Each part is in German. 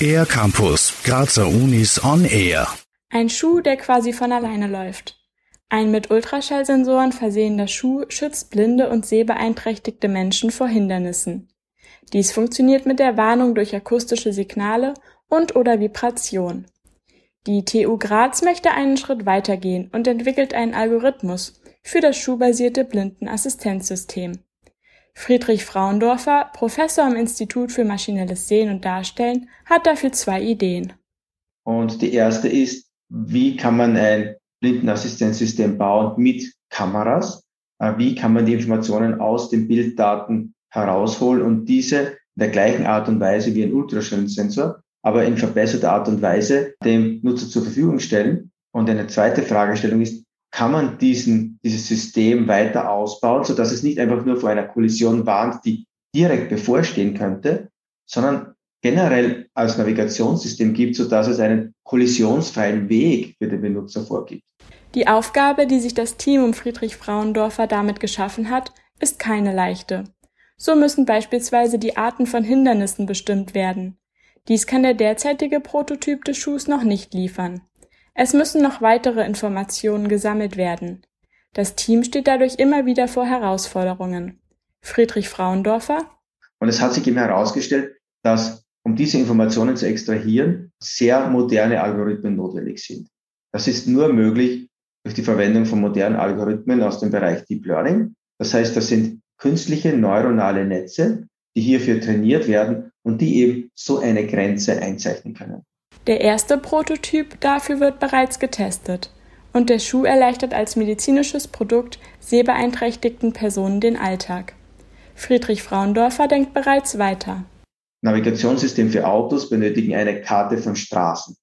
Air Campus, Grazer Unis on Air. Ein Schuh, der quasi von alleine läuft. Ein mit Ultraschallsensoren versehener Schuh schützt blinde und sehbeeinträchtigte Menschen vor Hindernissen. Dies funktioniert mit der Warnung durch akustische Signale und oder Vibration. Die TU Graz möchte einen Schritt weitergehen und entwickelt einen Algorithmus für das schuhbasierte Blindenassistenzsystem. Friedrich Frauendorfer, Professor am Institut für maschinelles Sehen und Darstellen, hat dafür zwei Ideen. Und die erste ist, wie kann man ein Blindenassistenzsystem bauen mit Kameras? Äh, wie kann man die Informationen aus den Bilddaten herausholen und diese in der gleichen Art und Weise wie ein Ultraschallsensor, aber in verbesserter Art und Weise dem Nutzer zur Verfügung stellen. Und eine zweite Fragestellung ist, kann man diesen, dieses System weiter ausbauen, so dass es nicht einfach nur vor einer Kollision warnt, die direkt bevorstehen könnte, sondern generell als Navigationssystem gibt, so dass es einen kollisionsfreien Weg für den Benutzer vorgibt. Die Aufgabe, die sich das Team um Friedrich Frauendorfer damit geschaffen hat, ist keine leichte. So müssen beispielsweise die Arten von Hindernissen bestimmt werden. Dies kann der derzeitige Prototyp des Schuhs noch nicht liefern. Es müssen noch weitere Informationen gesammelt werden. Das Team steht dadurch immer wieder vor Herausforderungen. Friedrich Frauendorfer. Und es hat sich eben herausgestellt, dass um diese Informationen zu extrahieren, sehr moderne Algorithmen notwendig sind. Das ist nur möglich durch die Verwendung von modernen Algorithmen aus dem Bereich Deep Learning. Das heißt, das sind künstliche neuronale Netze, die hierfür trainiert werden und die eben so eine Grenze einzeichnen können. Der erste Prototyp dafür wird bereits getestet und der Schuh erleichtert als medizinisches Produkt sehbeeinträchtigten Personen den Alltag. Friedrich Frauendorfer denkt bereits weiter. Navigationssysteme für Autos benötigen eine Karte von Straßen.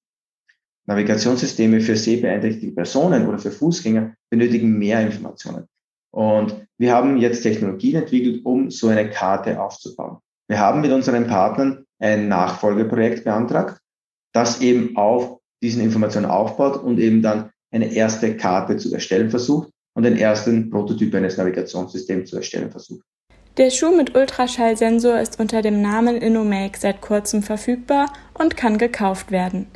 Navigationssysteme für sehbeeinträchtigte Personen oder für Fußgänger benötigen mehr Informationen. Und wir haben jetzt Technologien entwickelt, um so eine Karte aufzubauen. Wir haben mit unseren Partnern ein Nachfolgeprojekt beantragt das eben auf diesen Informationen aufbaut und eben dann eine erste Karte zu erstellen versucht und den ersten Prototyp eines Navigationssystems zu erstellen versucht. Der Schuh mit Ultraschallsensor ist unter dem Namen InnoMake seit kurzem verfügbar und kann gekauft werden.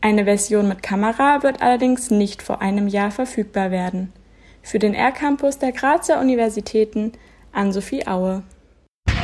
Eine Version mit Kamera wird allerdings nicht vor einem Jahr verfügbar werden. Für den R-Campus der Grazer Universitäten Ann-Sophie Aue.